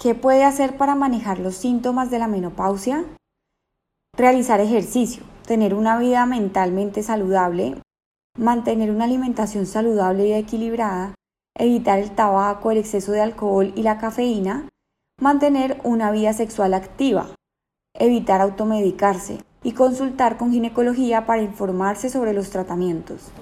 ¿Qué puede hacer para manejar los síntomas de la menopausia? Realizar ejercicio, tener una vida mentalmente saludable, mantener una alimentación saludable y equilibrada, evitar el tabaco, el exceso de alcohol y la cafeína, mantener una vida sexual activa, evitar automedicarse y consultar con ginecología para informarse sobre los tratamientos.